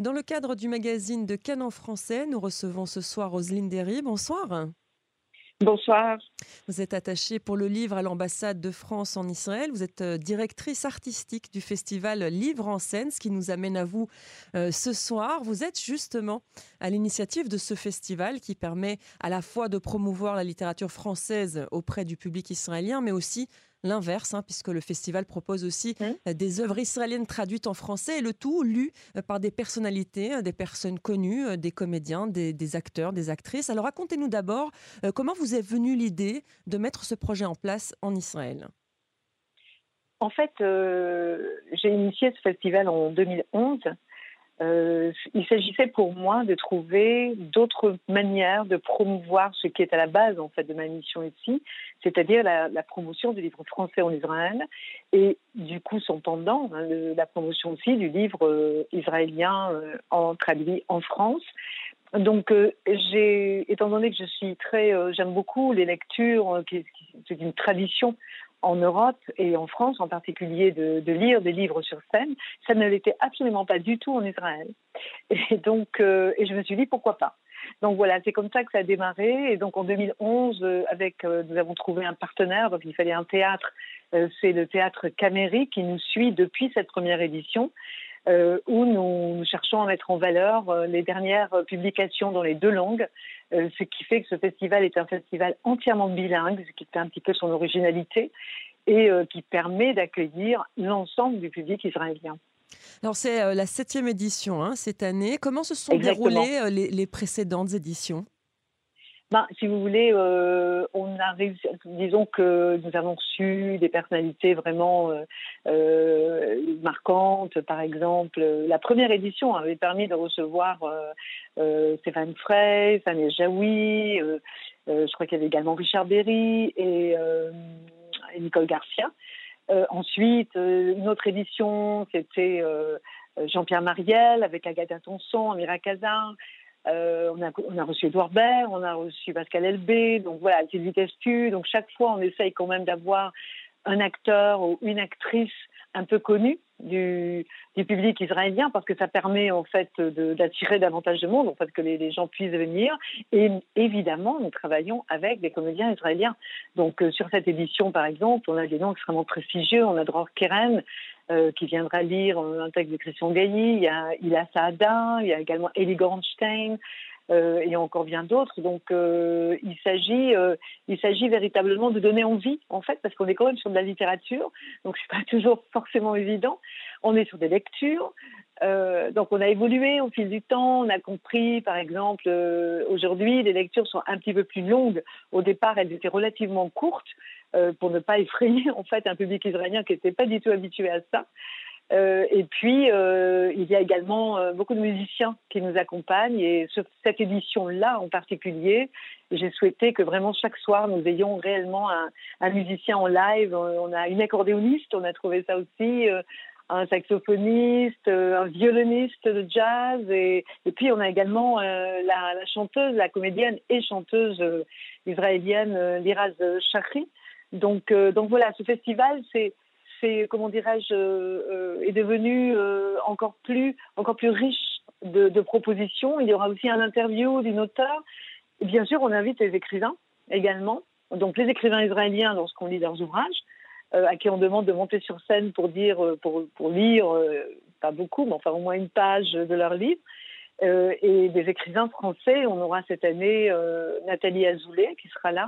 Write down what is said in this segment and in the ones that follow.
Dans le cadre du magazine de Canon français, nous recevons ce soir Roselyne Derry. Bonsoir. Bonsoir. Vous êtes attachée pour le livre à l'ambassade de France en Israël. Vous êtes euh, directrice artistique du festival Livre en scène, ce qui nous amène à vous euh, ce soir. Vous êtes justement à l'initiative de ce festival qui permet à la fois de promouvoir la littérature française auprès du public israélien, mais aussi l'inverse, hein, puisque le festival propose aussi mmh. euh, des œuvres israéliennes traduites en français et le tout lu euh, par des personnalités, euh, des personnes connues, des comédiens, des, acteurs, des actrices. Alors racontez-nous d'abord comment vous est venue l'idée de mettre ce projet en place en Israël? En fait, j'ai initié ce festival en 2011 euh, il s'agissait pour moi de trouver d'autres manières de promouvoir ce qui est à la base en fait de ma mission ici, c'est-à-dire la, promotion du livre français en Israël et du coup son pendant, hein, la promotion aussi du livre euh, israélien euh, en traduit en France. Donc, étant donné que je suis très, j'aime beaucoup les lectures, c'est une tradition en Europe et en France en particulier de, lire des livres sur scène. Ça ne l'était absolument pas du tout en Israël. Et donc, euh, et je me suis dit pourquoi pas? Donc voilà, c'est comme ça que ça a démarré. Et donc en 2011, euh, avec, euh, nous avons trouvé un partenaire. Donc il fallait un théâtre. c'est le théâtre Caméry qui nous suit depuis cette première édition. Euh, où nous, cherchons à mettre en valeur euh, les dernières publications dans les deux langues, euh, ce qui fait que ce festival est un festival entièrement bilingue, ce qui fait un petit peu son originalité, et qui permet d'accueillir l'ensemble du public israélien. Alors c'est la septième édition hein, cette année. Comment se sont déroulées les précédentes éditions? Ben, si vous voulez, euh, disons que nous avons reçu des personnalités vraiment euh, euh, marquantes. Par exemple, la première édition avait permis de recevoir Stéphane Frey, Fanny Jaoui, je crois qu'il y avait également Richard Berry et, Nicole Garcia. ensuite, une autre édition, c'était Jean-Pierre Mariel avec Agatha Tonson, Amira Kazan. Euh, on, a, reçu Edouard Baird, on a reçu Pascal Elbé, donc voilà, Sylvie Testu. Donc chaque fois, on essaye quand même d'avoir un acteur ou une actrice un peu connue du, public israélien parce que ça permet en fait d'attirer davantage de monde, en fait que les, les, gens puissent venir. Et évidemment, nous travaillons avec des comédiens israéliens. Donc euh, sur cette édition, par exemple, on a des noms extrêmement prestigieux. On a Dror Keren euh, qui viendra lire un texte de Christian Gailly. Il y a Ila Saada, il y a également Eli Gorenstein. Euh, et encore bien d'autres. Donc, euh, il s'agit, euh, il s'agit véritablement de donner envie, en fait, parce qu'on est quand même sur de la littérature, donc c'est pas toujours forcément évident. On est sur des lectures, euh, donc on a évolué au fil du temps. On a compris, par exemple, euh, aujourd'hui, les lectures sont un petit peu plus longues. Au départ, elles étaient relativement courtes euh, pour ne pas effrayer en fait un public israélien qui n'était pas du tout habitué à ça. Euh, et puis, euh, il y a également euh, beaucoup de musiciens qui nous accompagnent. Et sur cette édition-là en particulier, j'ai souhaité que vraiment chaque soir, nous ayons réellement un, un musicien en live. On a une accordéoniste, on a trouvé ça aussi, un saxophoniste, un violoniste de jazz. Et, et puis, on a également la, la, chanteuse, la comédienne et chanteuse israélienne Liraz Chakri. Donc, donc voilà, ce festival, c'est comment dirais-je, euh, euh, est devenu euh, encore plus, encore plus riche de, propositions. Il y aura aussi un interview d'une auteure. bien sûr, on invite les écrivains également. Donc les écrivains israéliens lorsqu'on lit leurs ouvrages, à qui on demande de monter sur scène pour dire, pour, pour lire, pas beaucoup, mais enfin au moins une page de leur livre. et des écrivains français, on aura cette année Nathalie Azoulay qui sera là,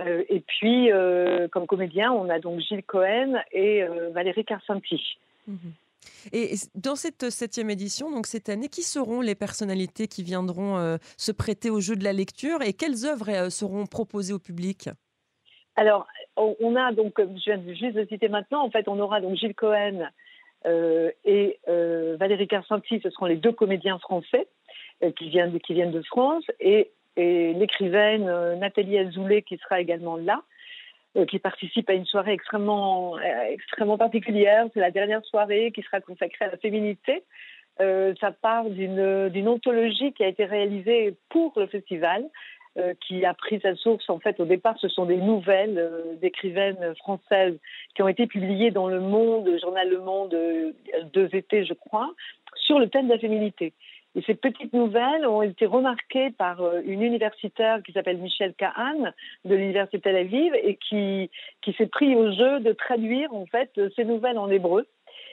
euh, et puis, euh, comme comédien, on a donc Gilles Cohen et euh, Valérie Carcenti. Mhm. Et dans cette septième édition, donc cette année, qui seront les personnalités qui viendront se prêter au jeu de la lecture et quelles œuvres seront proposées au public? Alors, on a donc, je viens juste de citer maintenant, en fait, on aura donc Gilles Cohen et Valérie Carcenti, ce seront les deux comédiens français qui viennent, qui viennent de France, et et l'écrivaine euh, Nathalie Azoulay qui sera également là, euh, qui participe à une soirée extrêmement, euh, extrêmement particulière. C'est la dernière soirée qui sera consacrée à la féminité. ça part d'une anthologie qui a été réalisée pour le festival, qui a pris sa source, en fait, au départ, ce sont des nouvelles d'écrivaines françaises qui ont été publiées dans Le Monde, journal Le Monde, deux étés, je crois, sur le thème de la féminité. Et ces petites nouvelles ont été remarquées par euh, une universitaire qui s'appelle Michel Kahan de l'université Tel Aviv et qui, qui s'est pris au jeu de traduire en fait ces nouvelles en hébreu.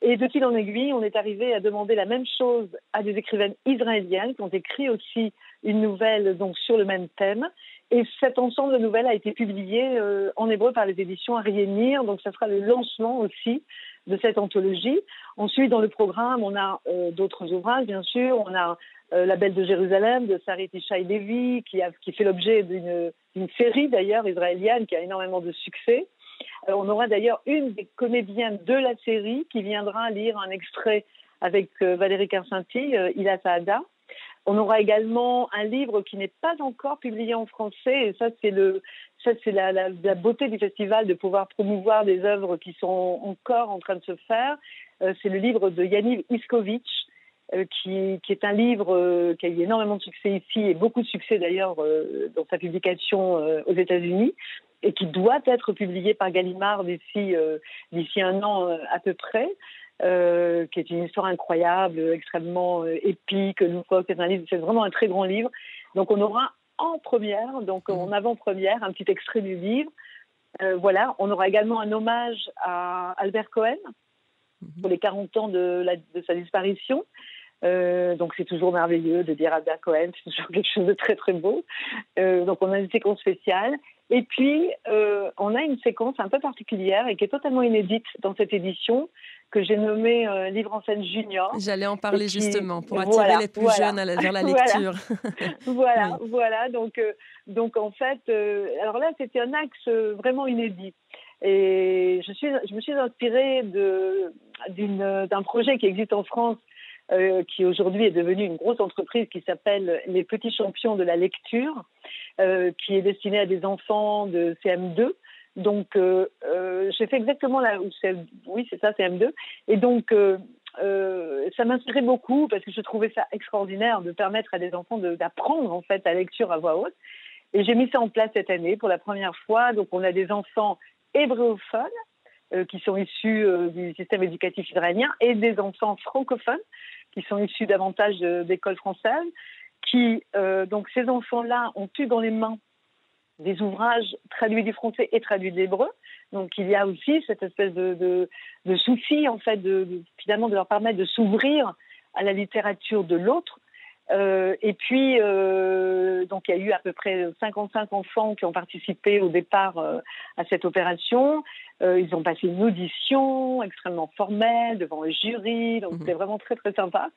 Et de fil en aiguille, on est arrivé à demander la même chose à des écrivaines israéliennes qui ont écrit aussi une nouvelle donc sur le même thème. Et cet ensemble de nouvelles a été publié euh, en hébreu par les éditions Ariénir. Donc, ça sera le lancement aussi de cette anthologie. Ensuite, dans le programme, on a euh, d'autres ouvrages, bien sûr. On a euh, La Belle de Jérusalem de Sarit Ishaï Levi, qui, fait l'objet d'une série d'ailleurs israélienne qui a énormément de succès. on aura d'ailleurs une des comédiennes de la série qui viendra lire un extrait avec Valérie Carcinti, Ila Saada. On aura également un livre qui n'est pas encore publié en français, et ça c'est le, ça c'est la, beauté du festival de pouvoir promouvoir des œuvres qui sont encore en train de se faire. Euh, c'est le livre de Yaniv Iskovic, euh, qui, est un livre euh, qui a eu énormément de succès ici et beaucoup de succès d'ailleurs dans sa publication aux États-Unis et qui doit être publié par Gallimard d'ici d'ici un an à peu près. Euh, qui est une histoire incroyable, extrêmement euh, épique, loufoque. C'est un livre, c'est vraiment un très grand livre. Donc on aura en première, donc en mmh. avant-première, un petit extrait du livre. Euh, voilà, on aura également un hommage à Albert Cohen mmh. pour les 40 ans de, la, de sa disparition. Euh, donc c'est toujours merveilleux de dire Albert Cohen, c'est toujours quelque chose de très très beau. Euh, donc on a une séquence spéciale. Et puis euh, on a une séquence un peu particulière et qui est totalement inédite dans cette édition que j'ai nommée Livre en scène junior. J'allais en parler justement pour attirer les plus jeunes à la, vers la lecture. voilà, voilà. Donc, donc en fait, alors là, c'était un axe vraiment inédit. Et je, suis, je me suis inspirée d'un projet qui existe en France, qui aujourd'hui est devenu une grosse entreprise qui s'appelle Les Petits Champions de la Lecture, qui est destiné à des enfants de CM2. Donc, euh, euh, j'ai fait exactement c'est, oui, c'est ça, c'est M2. Et donc, euh, ça m'inspirait beaucoup parce que je trouvais ça extraordinaire de permettre à des enfants d'apprendre en fait la lecture à voix haute. Et j'ai mis ça en place cette année pour la première fois. Donc, on a des enfants hébréophones qui sont issus du système éducatif israélien et des enfants francophones qui sont issus davantage d'écoles françaises. Qui, donc, ces enfants-là ont eu dans les mains des ouvrages traduits du français et traduits de l'hébreu. Donc il y a aussi cette espèce de, souci, en fait, de, finalement de leur permettre de s'ouvrir à la littérature de l'autre. Euh, et puis, euh, donc il y a eu à peu près 55 enfants qui ont participé au départ euh, à cette opération. Ils ont passé une audition extrêmement formelle devant le jury, donc mmh. c'était vraiment très très sympa.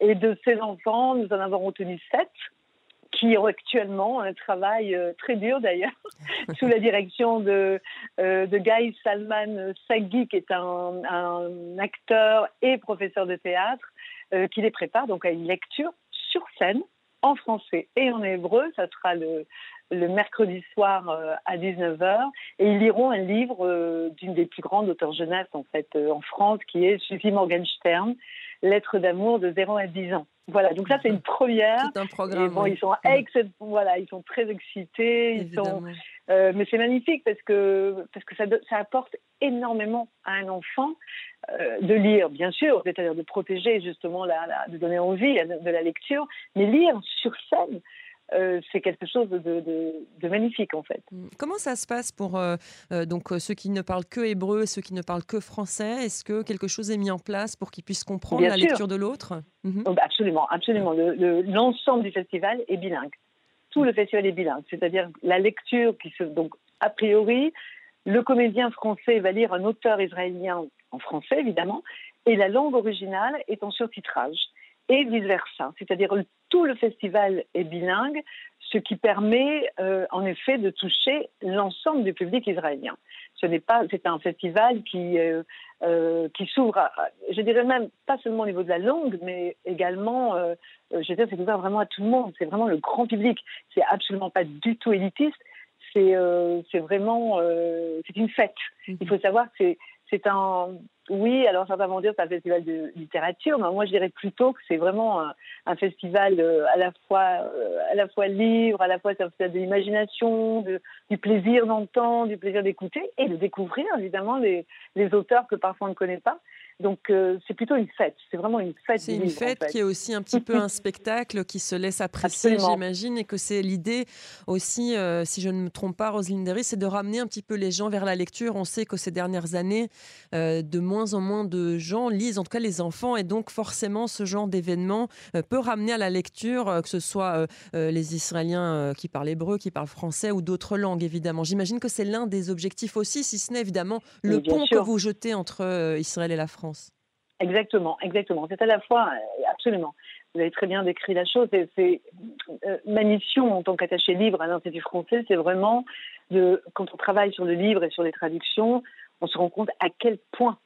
Et de ces enfants, nous en avons retenu sept qui ont actuellement un travail euh, très dur d'ailleurs, sous la direction de, euh, de Guy Salman Sagui, qui est un, un, acteur et professeur de théâtre, euh, qui les prépare donc à une lecture sur scène en français et en hébreu. Ça sera le, le mercredi soir à 19h. Et ils liront un livre d'une des plus grandes auteurs jeunesse en fait en France, qui est Suzy Morgenstern, Lettre d'amour de 0 à 10 ans. Voilà, donc ça c'est une première. C'est un programme. bon, ils sont voilà, ils sont très excités, ils sont, euh, mais c'est magnifique parce que parce que ça, ça apporte énormément à un enfant euh, de lire, bien sûr, c'est-à-dire de protéger justement la, de donner envie de la lecture, mais lire sur scène. Euh, c'est quelque chose de, magnifique en fait. Mm. Comment ça se passe pour euh, euh, donc ceux qui ne parlent que hébreu, ceux qui ne parlent que français? Est-ce que quelque chose est mis en place pour qu'ils puissent comprendre la lecture de l'autre? Mhm. oh, bah, Absolument, absolument. L'ensemble du festival est bilingue. Tout le festival est bilingue, c'est-à-dire la lecture qui se donc a priori le comédien français va lire un auteur israélien en français évidemment, et la langue originale est en surtitrage et vice-versa. C'est-à-dire tout le festival est bilingue, ce qui permet euh, en effet de toucher l'ensemble du public israélien. Ce n'est pas, c'est un festival qui euh, euh, qui s'ouvre, je dirais même pas seulement au niveau de la langue, mais également, je dirais, c'est ouvert vraiment à tout le monde. C'est vraiment le grand public. C'est absolument pas du tout élitiste. C'est c'est vraiment, c'est une fête. Il mhm. faut savoir que c'est c'est un, oui, alors certains vont dire c'est un festival de littérature, mais moi je dirais plutôt que c'est vraiment un, festival euh, à la fois euh, à la fois libre, à la fois un festival de l'imagination, du plaisir d'entendre, du plaisir d'écouter et de découvrir évidemment les, les, auteurs que parfois on ne connaît pas. Donc euh, c'est plutôt une fête, c'est vraiment une fête. C'est une fête qui est aussi un petit peu un spectacle qui se laisse apprécier, j'imagine, et que c'est l'idée aussi, euh, si je ne me trompe pas, Roselyne Derry, c'est de ramener un petit peu les gens vers la lecture. On sait que ces dernières années, euh, de moins en moins de gens lisent, en tout cas les enfants, et donc forcément ce genre d'événement peut ramener à la lecture, que ce soit les Israéliens qui parlent hébreu, qui parlent français ou d'autres langues, évidemment. J'imagine que c'est l'un des objectifs aussi, si ce n'est évidemment le pont que vous jetez entre Israël et la France. Exactement, exactement. C'est à la fois, euh, absolument, vous avez très bien décrit la chose, c'est euh, ma mission en tant qu'attaché libre à l'Institut français, c'est vraiment de, quand on travaille sur le livre et sur les traductions, on se rend compte à quel point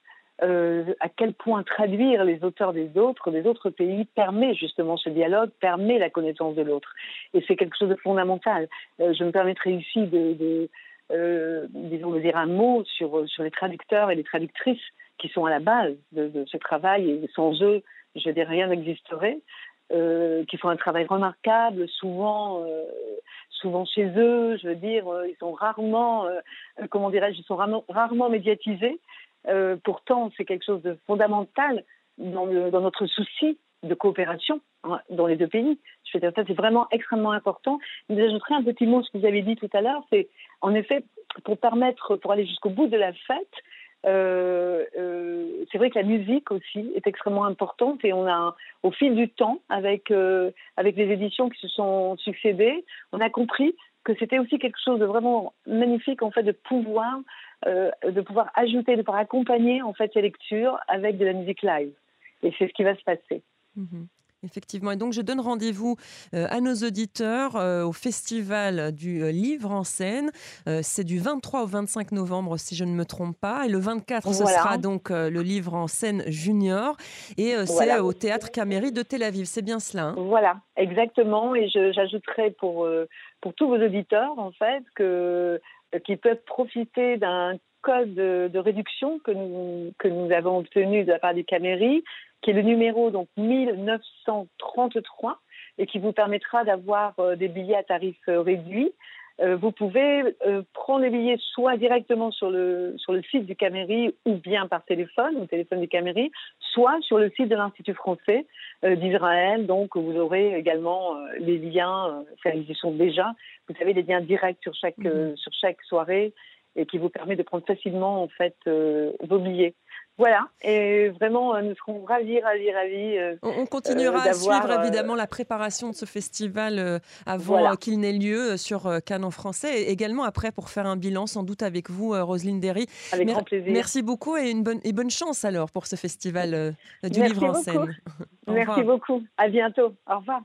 euh, à quel point traduire les auteurs des autres, des autres pays, permet justement ce dialogue, permet la connaissance de l'autre. Et c'est quelque chose de fondamental. je me permettrai ici de, disons, de dire un mot sur, les traducteurs et les traductrices qui sont à la base de, ce travail, et sans eux, je veux dire, rien n'existerait, euh, qui font un travail remarquable, souvent, euh, souvent chez eux, je veux dire, euh, ils sont rarement, comment dirais-je, ils sont rarement, médiatisés. Pourtant, c'est quelque chose de fondamental dans, dans notre souci de coopération hein, dans les deux pays. Je veux dire, ça, c'est vraiment extrêmement important. Mais j'ajouterai un petit mot, ce que vous avez dit tout à l'heure, c'est en effet, pour permettre, pour aller jusqu'au bout de la fête, euh, euh, c'est vrai que la musique aussi est extrêmement importante et on a, au fil du temps, avec, euh, avec les éditions qui se sont succédées, on a compris que c'était aussi quelque chose de vraiment magnifique en fait de pouvoir, de pouvoir ajouter, de pouvoir accompagner en fait ces lectures avec de la musique live. Et c'est ce qui va se passer. Mm-hmm. Effectivement. Et donc, je donne rendez-vous euh, à nos auditeurs euh, au Festival du euh, Livre en scène. c'est du 23 au 25 novembre, si je ne me trompe pas. Et le 24, ce sera donc le Livre en scène junior. Et c'est au Théâtre Caméry de Tel Aviv. C'est bien cela hein? Voilà, exactement. Et j'ajouterai pour, pour tous vos auditeurs, en fait, que qui peuvent profiter d'un code de, réduction que nous, que nous avons obtenu de la part du Caméry qui est le numéro donc 1933 et qui vous permettra d'avoir euh, des billets à tarif euh, réduit. Euh, vous pouvez prendre les billets soit directement sur le, sur le site du Caméry ou bien par téléphone, au téléphone du Caméry, soit sur le site de l'Institut français d'Israël. Donc vous aurez également les liens, enfin ils y sont déjà, vous avez des liens directs sur chaque, mhm. sur chaque soirée et qui vous permet de prendre facilement en fait vos billets. Voilà, et vraiment, euh, nous serons ravis, ravis, ravis. Euh, on, continuera euh, à suivre évidemment la préparation de ce festival avant qu'il n'ait lieu sur Canon français et également après pour faire un bilan sans doute avec vous, Roselyne Derry. Avec grand plaisir. Merci beaucoup et une bonne, et bonne chance alors pour ce festival du livre en scène. Merci beaucoup. À bientôt. Au revoir.